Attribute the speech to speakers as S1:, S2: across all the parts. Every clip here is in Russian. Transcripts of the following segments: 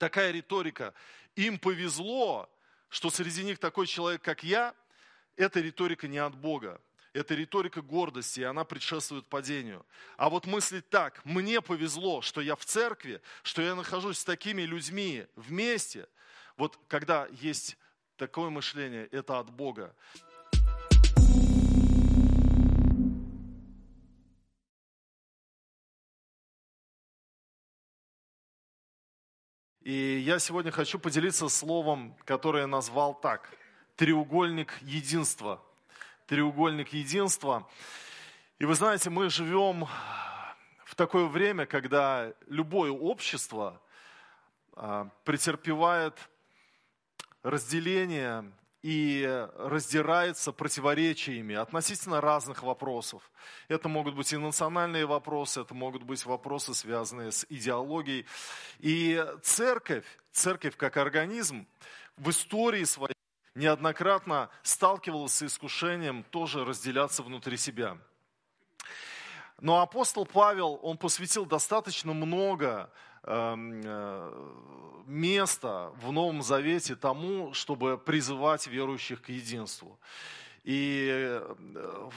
S1: такая риторика. Им повезло, что среди них такой человек, как я, эта риторика не от Бога. Это риторика гордости, и она предшествует падению. А вот мыслить так, мне повезло, что я в церкви, что я нахожусь с такими людьми вместе. Вот когда есть такое мышление, это от Бога. И я сегодня хочу поделиться словом, которое назвал так. Треугольник единства. Треугольник единства. И вы знаете, мы живем в такое время, когда любое общество а, претерпевает разделение и раздирается противоречиями относительно разных вопросов. Это могут быть и национальные вопросы, это могут быть вопросы, связанные с идеологией. И церковь, церковь как организм в истории своей неоднократно сталкивалась с искушением тоже разделяться внутри себя. Но апостол Павел, он посвятил достаточно много место в Новом Завете тому, чтобы призывать верующих к единству. И э,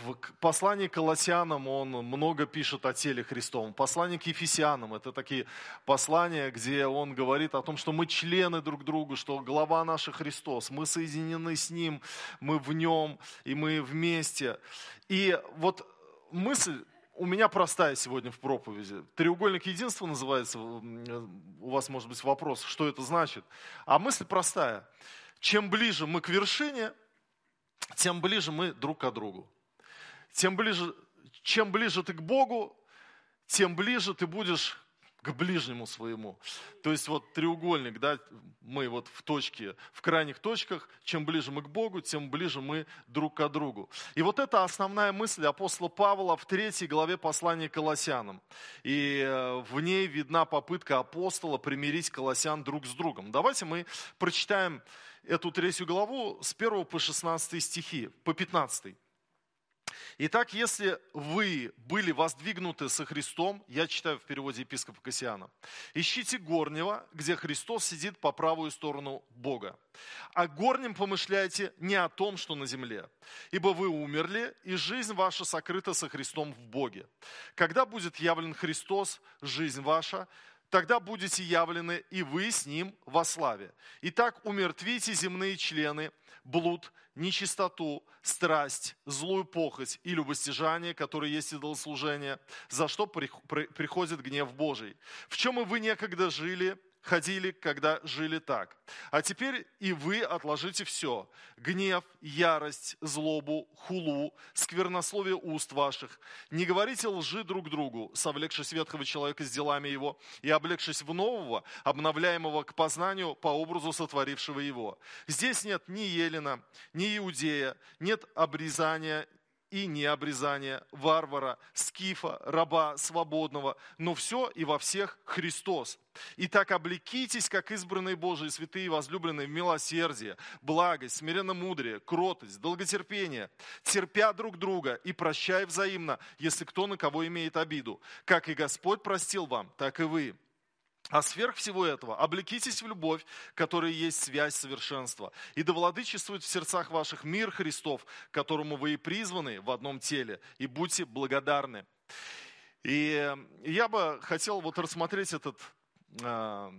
S1: в послании к Колоссянам он много пишет о теле Христовом. Послание к Ефесянам – это такие послания, где он говорит о том, что мы члены друг друга, что глава наша Христос, мы соединены с Ним, мы в Нем, и мы вместе. И вот мысль у меня простая сегодня в проповеди. Треугольник единства называется. У вас может быть вопрос, что это значит. А мысль простая. Чем ближе мы к вершине, тем ближе мы друг к другу. Тем ближе, чем ближе ты к Богу, тем ближе ты будешь к ближнему своему. То есть вот треугольник, да, мы вот в точке, в крайних точках, чем ближе мы к Богу, тем ближе мы друг к другу. И вот это основная мысль апостола Павла в третьей главе послания к Колоссянам. И э, в ней видна попытка апостола примирить колоссян друг с другом. Давайте мы прочитаем эту третью главу с 1 по 16 стихи, по 15. Итак, если вы были воздвигнуты со Христом, я читаю в переводе епископа Кассиана, ищите горнего, где Христос сидит по правую сторону Бога. А горнем помышляйте не о том, что на земле, ибо вы умерли, и жизнь ваша сокрыта со Христом в Боге. Когда будет явлен Христос, жизнь ваша, тогда будете явлены и вы с Ним во славе. Итак, умертвите земные члены, блуд, нечистоту, страсть, злую похоть и любостяжание, которые есть идолослужение, за что приходит гнев Божий. В чем и вы некогда жили, ходили, когда жили так. А теперь и вы отложите все. Гнев, ярость, злобу, хулу, сквернословие уст ваших. Не говорите лжи друг другу, совлекшись ветхого человека с делами его, и облегшись в нового, обновляемого к познанию по образу сотворившего его. Здесь нет ни Елена, ни Иудея, нет обрезания, и необрезание, варвара, скифа, раба, свободного, но все и во всех Христос. Итак, облекитесь, как избранные Божии, святые, возлюбленные в милосердие, благость, смиренно-мудрее, кротость, долготерпение, терпя друг друга и прощая взаимно, если кто на кого имеет обиду. Как и Господь простил вам, так и вы. А сверх всего этого облекитесь в любовь, которая есть связь совершенства, и да владычествует в сердцах ваших мир Христов, которому вы и призваны в одном теле, и будьте благодарны. И я бы хотел вот рассмотреть этот э,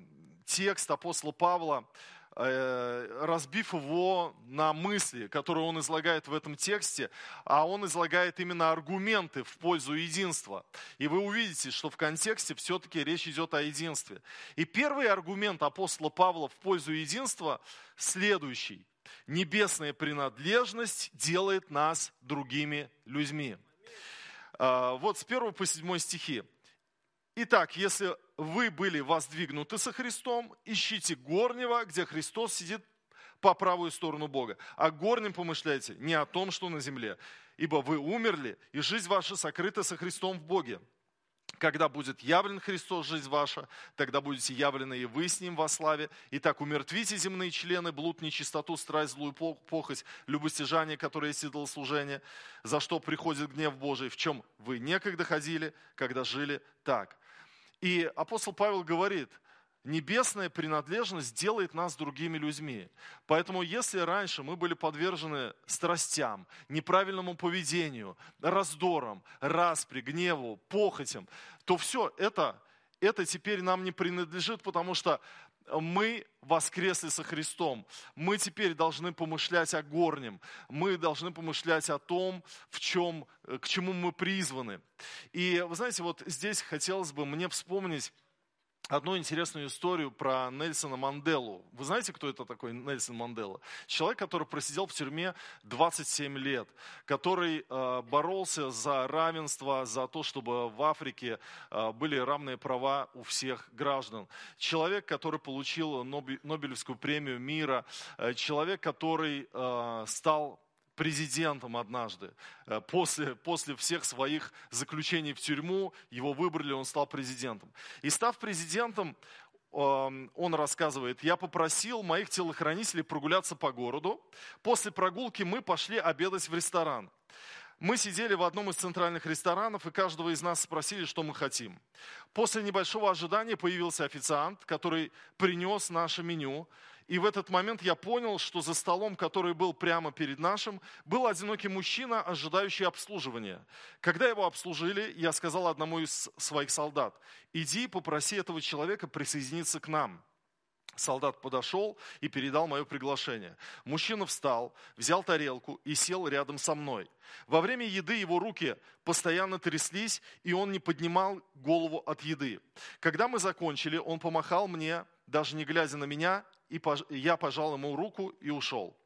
S1: текст апостола Павла, Э, разбив его на мысли, которые он излагает в этом тексте, а он излагает именно аргументы в пользу единства. И вы увидите, что в контексте все-таки речь идет о единстве. И первый аргумент апостола Павла в пользу единства следующий. Небесная принадлежность делает нас другими людьми. Э, вот с 1 по 7 стихи. Итак, если вы были воздвигнуты со Христом, ищите горнего, где Христос сидит по правую сторону Бога. А горнем помышляйте не о том, что на земле, ибо вы умерли, и жизнь ваша сокрыта со Христом в Боге. Когда будет явлен Христос, жизнь ваша, тогда будете явлены и вы с Ним во славе. Итак, умертвите земные члены, блуд, нечистоту, страсть, злую похоть, любостяжание, которое есть идолослужение, за что приходит гнев Божий, в чем вы некогда ходили, когда жили так. И апостол Павел говорит, небесная принадлежность делает нас другими людьми. Поэтому если раньше мы были подвержены страстям, неправильному поведению, раздорам, распри, гневу, похотям, то все это, это теперь нам не принадлежит, потому что мы воскресли со Христом. Мы теперь должны помышлять о горнем. Мы должны помышлять о том, в чем, к чему мы призваны. И вы знаете, вот здесь хотелось бы мне вспомнить одну интересную историю про Нельсона Манделу. Вы знаете, кто это такой Нельсон Мандела? Человек, который просидел в тюрьме 27 лет, который э, боролся за равенство, за то, чтобы в Африке э, были равные права у всех граждан. Человек, который получил Нобелевскую премию мира, э, человек, который э, стал президентом однажды. Э, после, после всех своих заключений в тюрьму его выбрали, он стал президентом. И став президентом, эм, он рассказывает, я попросил моих телохранителей прогуляться по городу. После прогулки мы пошли обедать в ресторан. Мы сидели в одном из центральных ресторанов, и каждого из нас спросили, что мы хотим. После небольшого ожидания появился официант, который принес наше меню. И в этот момент я понял, что за столом, который был прямо перед нашим, был одинокий мужчина, ожидающий обслуживания. Когда его обслужили, я сказал одному из своих солдат, иди попроси этого человека присоединиться к нам. Солдат подошел и передал мое приглашение. Мужчина встал, взял тарелку и сел рядом со мной. Во время еды его руки постоянно тряслись, и он не поднимал голову от еды. Когда мы закончили, он помахал мне, даже не глядя на меня, и я пожал ему руку и ушел.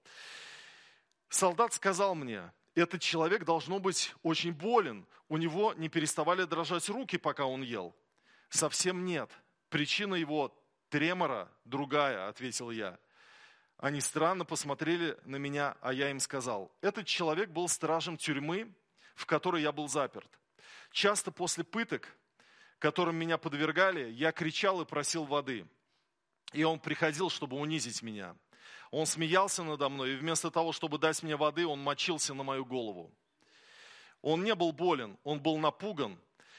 S1: Солдат сказал мне, этот человек должно быть очень болен, у него не переставали дрожать руки, пока он ел. Совсем нет. Причина его тремора другая, ответил я. Они странно посмотрели на меня, а я им сказал, этот человек был стражем тюрьмы, в которой я был заперт. Часто после пыток, которым меня подвергали, я кричал и просил воды – и он приходил, чтобы унизить меня. Он смеялся надо мной, и вместо того, чтобы дать мне воды, он мочился на мою голову. Он не был болен, он был напуган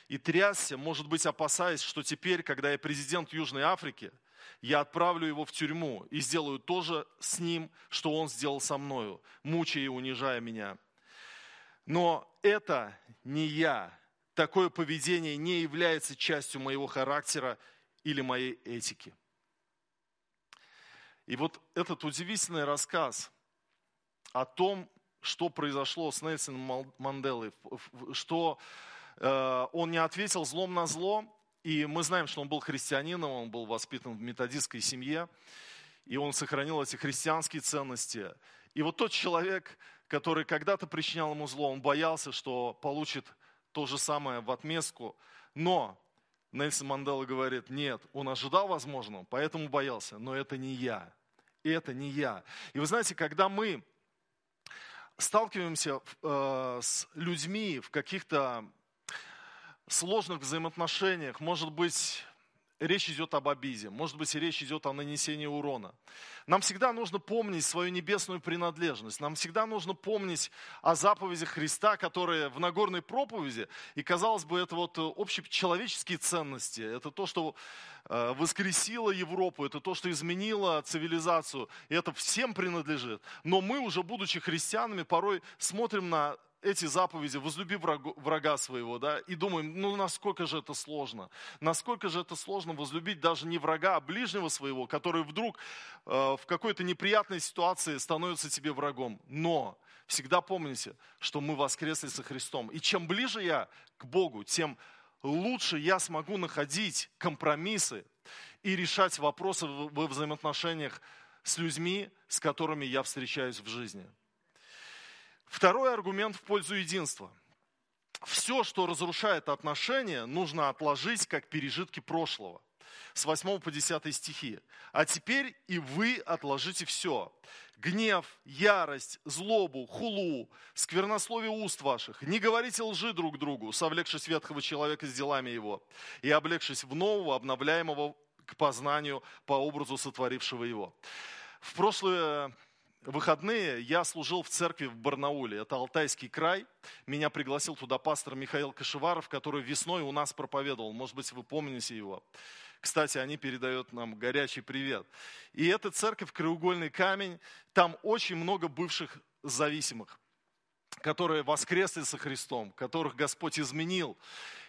S1: и трясся, может быть, опасаясь, что теперь, когда я президент Южной Африки, я отправлю его в тюрьму и сделаю то же с ним, что он сделал со мною, мучая и унижая меня. Но это не я. Такое поведение не является частью моего характера или моей этики. И вот этот удивительный рассказ о том, что произошло с Нельсоном Манделой, что он не ответил злом на зло, и мы знаем, что он был христианином, он был воспитан в методистской семье, и он сохранил эти христианские ценности. И вот тот человек, который когда-то причинял ему зло, он боялся, что получит то же самое в отместку, но Нельсон Мандела говорит, нет, он ожидал возможного, поэтому боялся, но это не я это не я. И вы знаете, когда мы сталкиваемся э, с людьми в каких-то сложных взаимоотношениях, может быть, речь идет об обиде, может быть, речь идет о нанесении урона. Нам всегда нужно помнить свою небесную принадлежность, нам всегда нужно помнить о заповедях Христа, которые в Нагорной проповеди, и, казалось бы, это вот общечеловеческие ценности, это то, что э, воскресило Европу, это то, что изменило цивилизацию, и это всем принадлежит. Но мы уже, будучи христианами, порой смотрим на эти заповеди, возлюби врага, своего, да, и думаем, ну насколько же это сложно, насколько же это сложно возлюбить даже не врага, а ближнего своего, который вдруг э, в какой-то неприятной ситуации становится тебе врагом. Но всегда помните, что мы воскресли со Христом. И чем ближе я к Богу, тем лучше я смогу находить компромиссы и решать вопросы во взаимоотношениях с людьми, с которыми я встречаюсь в жизни. Второй аргумент в пользу единства. Все, что разрушает отношения, нужно отложить как пережитки прошлого. С 8 по 10 стихи. А теперь и вы отложите все. Гнев, ярость, злобу, хулу, сквернословие уст ваших. Не говорите лжи друг другу, совлекшись ветхого человека с делами его, и облегшись в нового, обновляемого к познанию по образу сотворившего его. В прошлое выходные я служил в церкви в Барнауле, это Алтайский край. Меня пригласил туда пастор Михаил Кашеваров, который весной у нас проповедовал, может быть, вы помните его. Кстати, они передают нам горячий привет. И эта церковь «Краеугольный камень», там очень много бывших зависимых, которые воскресли со Христом, которых Господь изменил.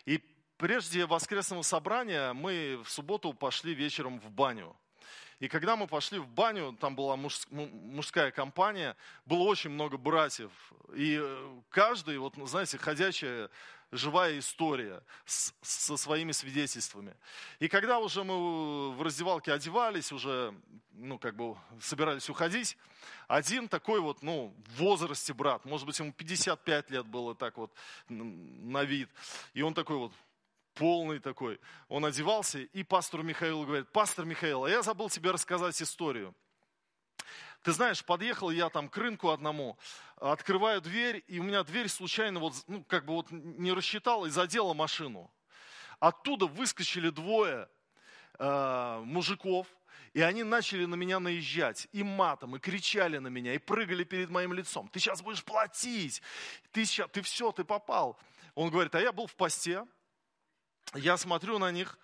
S1: И прежде воскресного собрания мы в субботу пошли вечером в баню. И когда мы пошли в баню, там была мужская компания, было очень много братьев. И э, каждый, вот, знаете, ходячая живая история с, со своими свидетельствами. И когда уже мы в раздевалке одевались, уже, ну, как бы собирались уходить, один такой вот, ну, в возрасте брат, может быть, ему 55 лет было так вот на вид, и он такой вот полный такой. Он одевался, и пастору Михаилу говорит, пастор Михаил, а я забыл тебе рассказать историю. Ты знаешь, подъехал я там к рынку одному, открываю дверь, и у меня дверь случайно вот, ну, как бы вот не рассчитала и задела машину. Оттуда выскочили двое э, мужиков, и они начали на меня наезжать и матом, и кричали на меня, и прыгали перед моим лицом. Ты сейчас будешь платить, ты, сейчас, ты все, ты попал. Он говорит, а я был в посте, я смотрю на них,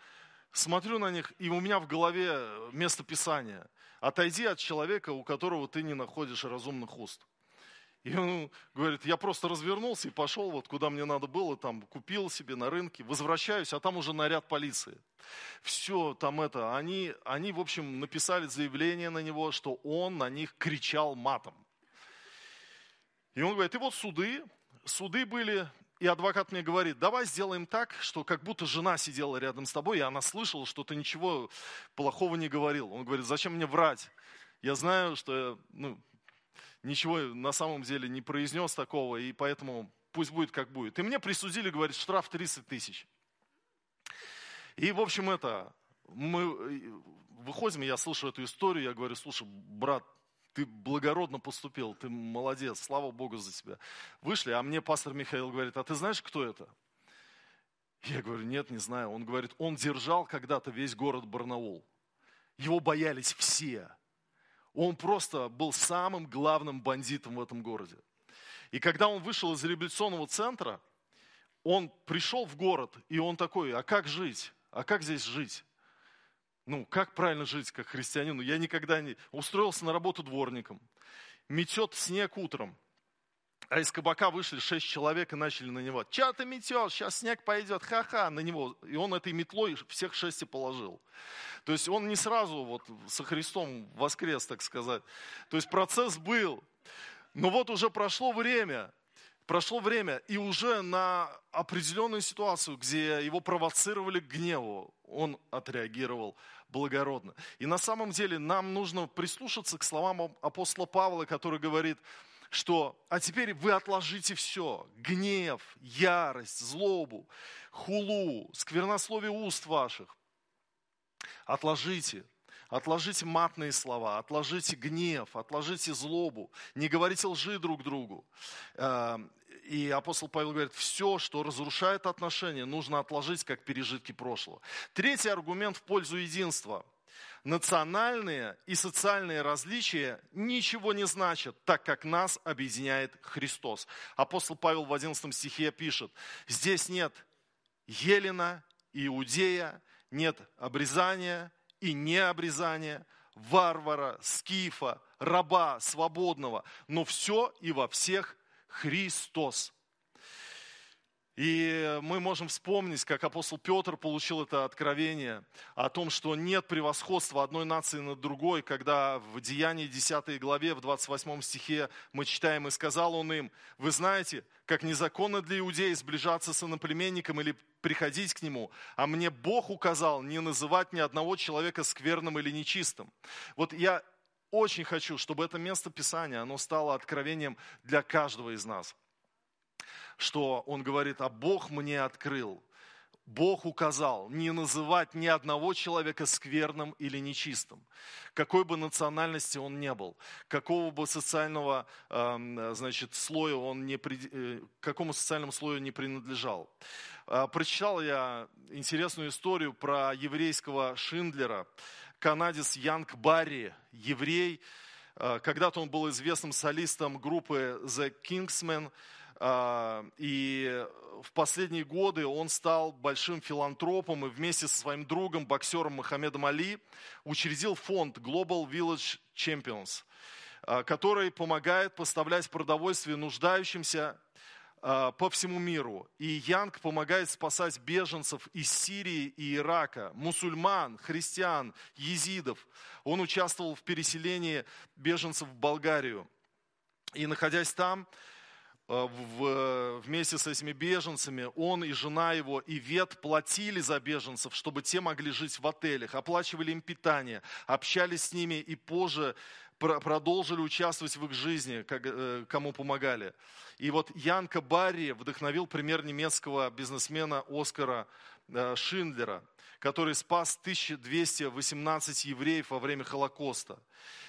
S1: смотрю на них, и у меня в голове место Писания. Отойди от человека, у которого ты не находишь разумных уст. И он говорит, я просто развернулся и пошел вот куда мне надо было, там купил себе на рынке, возвращаюсь, а там уже наряд полиции. Все там это, они, они в общем написали заявление на него, что он на них кричал матом. И он говорит, и вот суды, суды были, и адвокат мне говорит, давай сделаем так, что как будто жена сидела рядом с тобой, и она слышала, что ты ничего плохого не говорил. Он говорит, зачем мне врать? Я знаю, что ну, ничего на самом деле не произнес такого, и поэтому пусть будет как будет. И мне присудили, говорит, штраф 30 тысяч. И, в общем, это, мы выходим, я слышу эту историю, я говорю, слушай, брат, ты благородно поступил, ты молодец, слава Богу за тебя. Вышли, а мне пастор Михаил говорит, а ты знаешь, кто это? Я говорю, нет, не знаю. Он говорит, он держал когда-то весь город Барнаул. Его боялись все. Он просто был самым главным бандитом в этом городе. И когда он вышел из революционного центра, он пришел в город, и он такой, а как жить? А как здесь жить? Ну, как правильно жить как христианину? Я никогда не... Устроился на работу дворником. Метет снег утром. А из кабака вышли шесть человек и начали на него. Че ты метешь? Сейчас снег пойдет. Ха-ха. На него. И он этой метлой всех шесть и положил. То есть он не сразу вот со Христом воскрес, так сказать. То есть процесс был. Но вот уже прошло время. Прошло время, и уже на определенную ситуацию, где его провоцировали к гневу, он отреагировал благородно. И на самом деле нам нужно прислушаться к словам апостола Павла, который говорит, что «а теперь вы отложите все, гнев, ярость, злобу, хулу, сквернословие уст ваших, отложите, Отложите матные слова, отложите гнев, отложите злобу, не говорите лжи друг другу. И апостол Павел говорит, все, что разрушает отношения, нужно отложить как пережитки прошлого. Третий аргумент в пользу единства. Национальные и социальные различия ничего не значат, так как нас объединяет Христос. Апостол Павел в 11 стихе пишет, здесь нет Елена, Иудея, нет обрезания и необрезания, варвара, скифа, раба, свободного, но все и во всех Христос. И мы можем вспомнить, как апостол Петр получил это откровение о том, что нет превосходства одной нации над другой, когда в Деянии 10 главе, в 28 стихе мы читаем, «И сказал он им, вы знаете, как незаконно для иудеи сближаться с иноплеменником или приходить к нему, а мне Бог указал не называть ни одного человека скверным или нечистым». Вот я очень хочу, чтобы это место Писания, оно стало откровением для каждого из нас. Что он говорит, а Бог мне открыл, Бог указал не называть ни одного человека скверным или нечистым, какой бы национальности он не был, какого бы социального эм, значит, слоя он не, э, какому социальному слою не принадлежал. Э, прочитал я интересную историю про еврейского Шиндлера, канадец Янг Барри, еврей. Э, когда-то он был известным солистом группы The Kingsmen. А, и в последние годы он стал большим филантропом и вместе со своим другом, боксером Мохаммедом Али, учредил фонд Global Village Champions, а, который помогает поставлять продовольствие нуждающимся по всему миру. И Янг помогает спасать беженцев из Сирии и Ирака, мусульман, христиан, езидов. Он участвовал в переселении беженцев в Болгарию. И находясь там, а, в, вместе с этими беженцами, он и жена его, и вет платили за беженцев, чтобы те могли жить в отелях, оплачивали им питание, общались с ними и позже продолжили участвовать в их жизни, э, кому помогали. И вот Янка Барри вдохновил пример немецкого бизнесмена Оскара э, Шиндлера, который спас 1218 евреев во время Холокоста.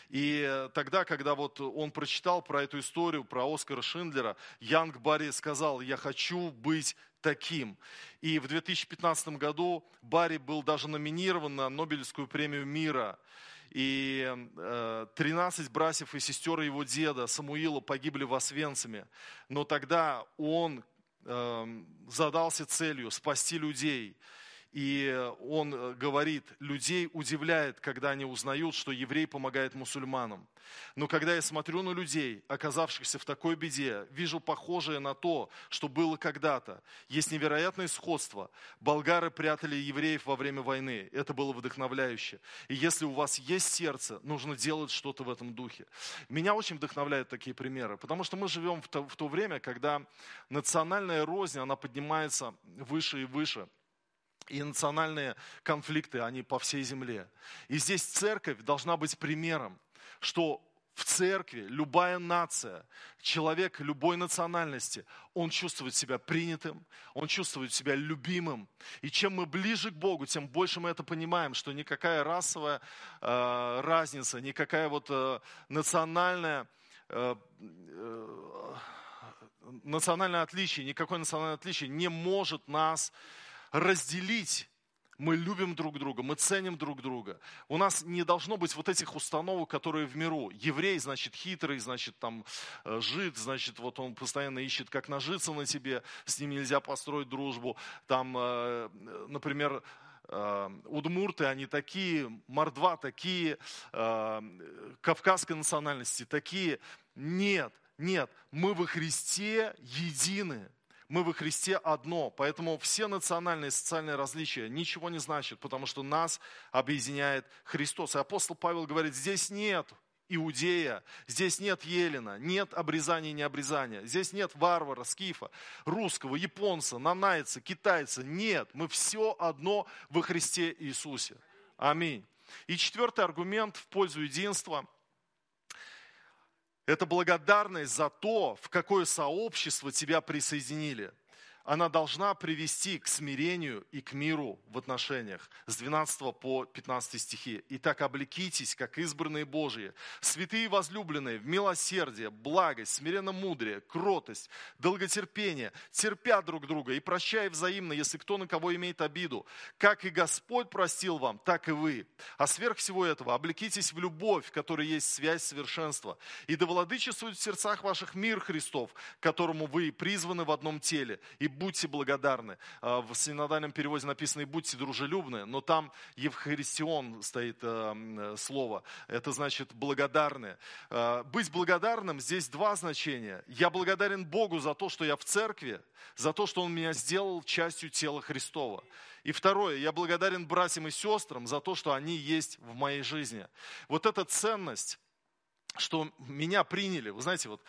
S1: И тогда, когда вот он прочитал про эту историю, про Оскара Шиндлера, Янг Барри сказал, я хочу быть таким. И в 2015 году Барри был даже номинирован на Нобелевскую премию мира. И 13 э, братьев и сестер его деда Самуила погибли в Освенциме. Но тогда он эм, задался целью спасти людей. И он э, говорит, людей удивляет, когда они узнают, что еврей помогает мусульманам. Но когда я смотрю на людей, оказавшихся в такой беде, вижу похожее на то, что было когда-то. Есть невероятное сходство. Болгары прятали евреев во время войны. Это было вдохновляюще. И если у вас есть сердце, нужно делать что-то в этом духе. Меня очень вдохновляют такие примеры, потому что мы живем в то, в то время, когда национальная рознь, она поднимается выше и выше и национальные конфликты, они по всей земле. И здесь церковь должна быть примером, что в церкви любая нация, человек любой национальности, он чувствует себя принятым, он чувствует себя любимым. И чем мы ближе к Богу, тем больше мы это понимаем, что никакая расовая э, разница, никакая вот э, национальная э, э, национальное отличие, никакое национальное отличие не может нас разделить. Мы любим друг друга, мы ценим друг друга. У нас не должно быть вот этих установок, которые в миру. Еврей, значит, хитрый, значит, там, э, жид, значит, вот он постоянно ищет, как нажиться на тебе, с ним нельзя построить дружбу. Там, э, например, э, удмурты, они такие, мордва такие, кавказской национальности такие. Нет, нет, мы во Христе едины мы во Христе одно. Поэтому все национальные и социальные различия ничего не значат, потому что нас объединяет Христос. И апостол Павел говорит, здесь нет Иудея, здесь нет Елена, нет обрезания и необрезания, здесь нет варвара, скифа, русского, японца, нанайца, китайца. Нет, мы все одно во Христе Иисусе. Аминь. И четвертый аргумент в пользу единства – это благодарность за то, в какое сообщество тебя присоединили – она должна привести к смирению и к миру в отношениях. С 12 по 15 стихи. «Итак, облекитесь, как избранные Божьи, святые возлюбленные, в милосердие, благость, смиренно мудрее, кротость, долготерпение, терпя друг друга и прощая взаимно, если кто на кого имеет обиду. Как и Господь простил вам, так и вы. А сверх всего этого облекитесь в любовь, в которой есть связь совершенства. И да владычествует в сердцах ваших мир Христов, которому вы призваны в одном теле. И будьте благодарны. А, в синодальном переводе написано и будьте дружелюбны, но там евхаристион стоит э, слово. Это значит благодарны. А, быть благодарным здесь два значения. Я благодарен Богу за то, что я в церкви, за то, что Он меня сделал частью тела Христова. И второе, я благодарен братьям и сестрам за то, что они есть в моей жизни. Вот эта ценность, что меня приняли. Вы знаете, вот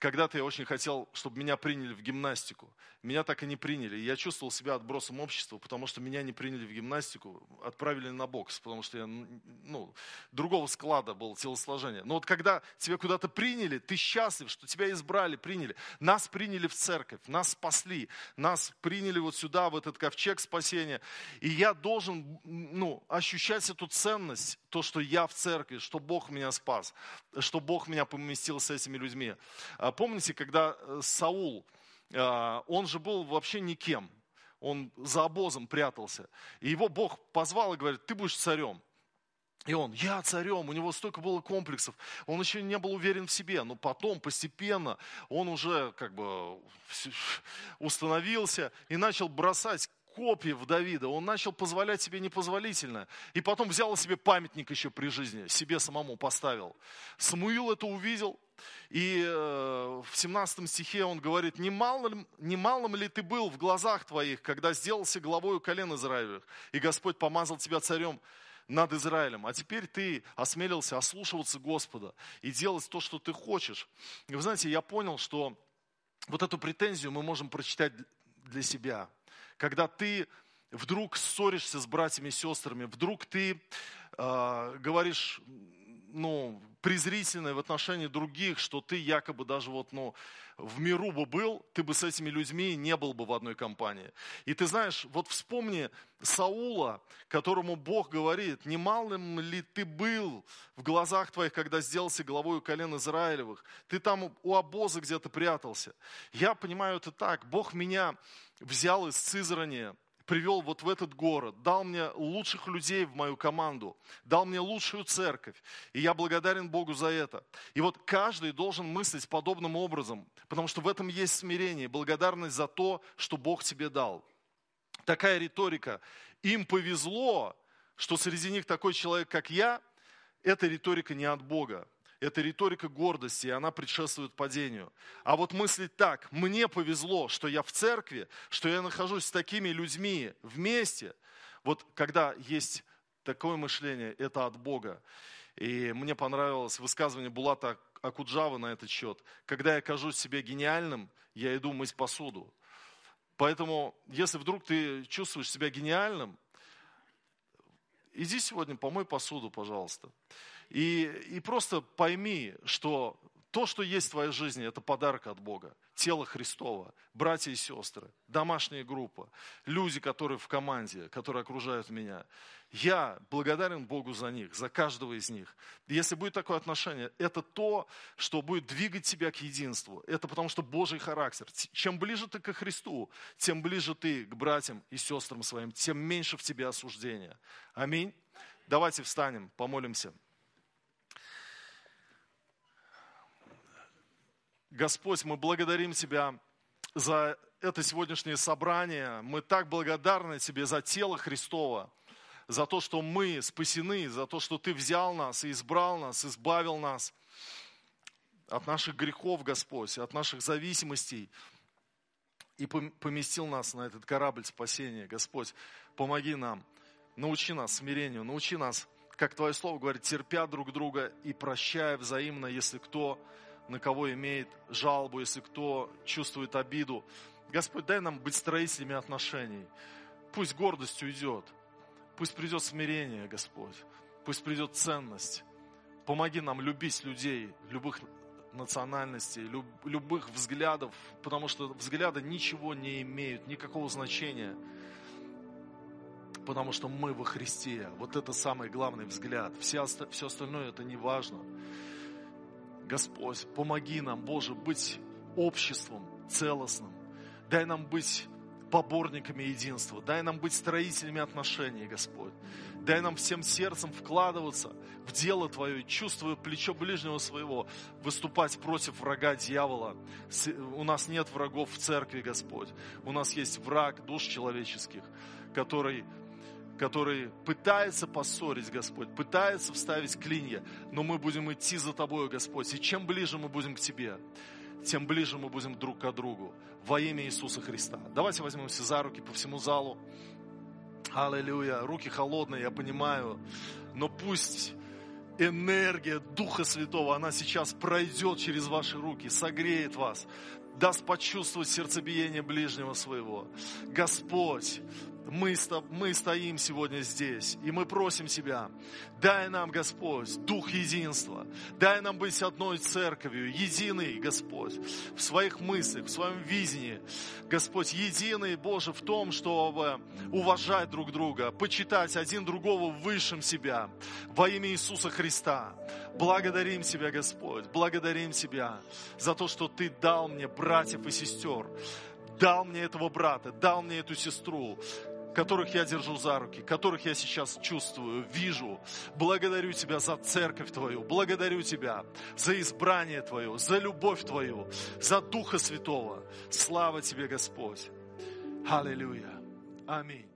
S1: когда-то я очень хотел, чтобы меня приняли в гимнастику. Меня так и не приняли. я чувствовал себя отбросом общества, потому что меня не приняли в гимнастику, отправили на бокс, потому что я, ну, другого склада было телосложение. Но вот когда тебя куда-то приняли, ты счастлив, что тебя избрали, приняли. Нас приняли в церковь, нас спасли, нас приняли вот сюда, в этот ковчег спасения. И я должен, ну, ощущать эту ценность, то, что я в церкви, что Бог меня спас, что Бог меня поместил с этими людьми. А помните, когда э, Саул, а, он же был вообще никем, он за обозом прятался. И его Бог позвал и говорит, ты будешь царем. И он, я царем, у него столько было комплексов, он еще не был уверен в себе, но потом постепенно он уже как бы установился и начал бросать копья в Давида, он начал позволять себе непозволительно. И потом взял себе памятник еще при жизни, себе самому поставил. Самуил это увидел, и э, в 17 стихе он говорит, немалым, немалым ли ты был в глазах твоих, когда сделался главою колен Израилевых, и Господь помазал тебя царем над Израилем, а теперь ты осмелился ослушиваться Господа и делать то, что ты хочешь. И вы знаете, я понял, что вот эту претензию мы можем прочитать для себя. Когда ты вдруг ссоришься с братьями и сестрами, вдруг ты э, говоришь, ну, презрительное в отношении других, что ты якобы даже вот, ну, в миру бы был, ты бы с этими людьми не был бы в одной компании. И ты знаешь, вот вспомни Саула, которому Бог говорит, немалым ли ты был в глазах твоих, когда сделался главой у колен Израилевых? Ты там у обоза где-то прятался. Я понимаю это так. Бог меня взял из Цизрани, привел вот в этот город, дал мне лучших людей в мою команду, дал мне лучшую церковь. И я благодарен Богу за это. И вот каждый должен мыслить подобным образом, потому что в этом есть смирение, благодарность за то, что Бог тебе дал. Такая риторика. Им повезло, что среди них такой человек, как я, эта риторика не от Бога. Это риторика гордости, и она предшествует падению. А вот мыслить так, мне повезло, что я в церкви, что я нахожусь с такими людьми вместе. Вот когда есть такое мышление, это от Бога. И мне понравилось высказывание Булата Акуджава на этот счет. Когда я кажусь себе гениальным, я иду мыть посуду. Поэтому, если вдруг ты чувствуешь себя гениальным, иди сегодня помой посуду, пожалуйста. И, и просто пойми, что то, что есть в твоей жизни, это подарок от Бога. Тело Христова, братья и сестры, домашняя группа, люди, которые в команде, которые окружают меня. Я благодарен Богу за них, за каждого из них. если будет такое отношение, это то, что будет двигать тебя к единству. Это потому что Божий характер. Чем ближе ты ко Христу, тем ближе ты к братьям и сестрам своим, тем меньше в тебе осуждения. Аминь. Давайте встанем, помолимся. Господь, мы благодарим Тебя за это сегодняшнее собрание. Мы так благодарны Тебе за тело Христова, за то, что мы спасены, за то, что Ты взял нас и избрал нас, избавил нас от наших грехов, Господь, от наших зависимостей и поместил нас на этот корабль спасения. Господь, помоги нам, научи нас смирению, научи нас, как Твое Слово говорит, терпя друг друга и прощая взаимно, если кто на кого имеет жалобу, если кто чувствует обиду. Господь, дай нам быть строителями отношений. Пусть гордость уйдет, пусть придет смирение, Господь, пусть придет ценность. Помоги нам любить людей любых национальностей, люб, любых взглядов, потому что взгляды ничего не имеют, никакого значения, потому что мы во Христе. Вот это самый главный взгляд. Все, все остальное это не важно. Господь, помоги нам, Боже, быть обществом целостным. Дай нам быть поборниками единства. Дай нам быть строителями отношений, Господь. Дай нам всем сердцем вкладываться в дело Твое, чувствуя плечо ближнего своего, выступать против врага дьявола. У нас нет врагов в церкви, Господь. У нас есть враг душ человеческих, который который пытается поссорить, Господь, пытается вставить клинья, но мы будем идти за Тобою, Господь. И чем ближе мы будем к Тебе, тем ближе мы будем друг к другу во имя Иисуса Христа. Давайте возьмемся за руки по всему залу. Аллилуйя. Руки холодные, я понимаю. Но пусть энергия Духа Святого, она сейчас пройдет через ваши руки, согреет вас, даст почувствовать сердцебиение ближнего своего. Господь, мы, мы стоим сегодня здесь, и мы просим Тебя, дай нам, Господь, дух единства, дай нам быть одной церковью, единый, Господь, в своих мыслях, в своем видении, Господь, единый, Боже, в том, чтобы уважать друг друга, почитать один другого высшим себя, во имя Иисуса Христа. Благодарим Тебя, Господь, благодарим Тебя за то, что Ты дал мне братьев и сестер, дал мне этого брата, дал мне эту сестру, которых я держу за руки, которых я сейчас чувствую, вижу. Благодарю Тебя за церковь Твою, благодарю Тебя за избрание Твое, за любовь Твою, за Духа Святого. Слава Тебе, Господь. Аллилуйя. Аминь.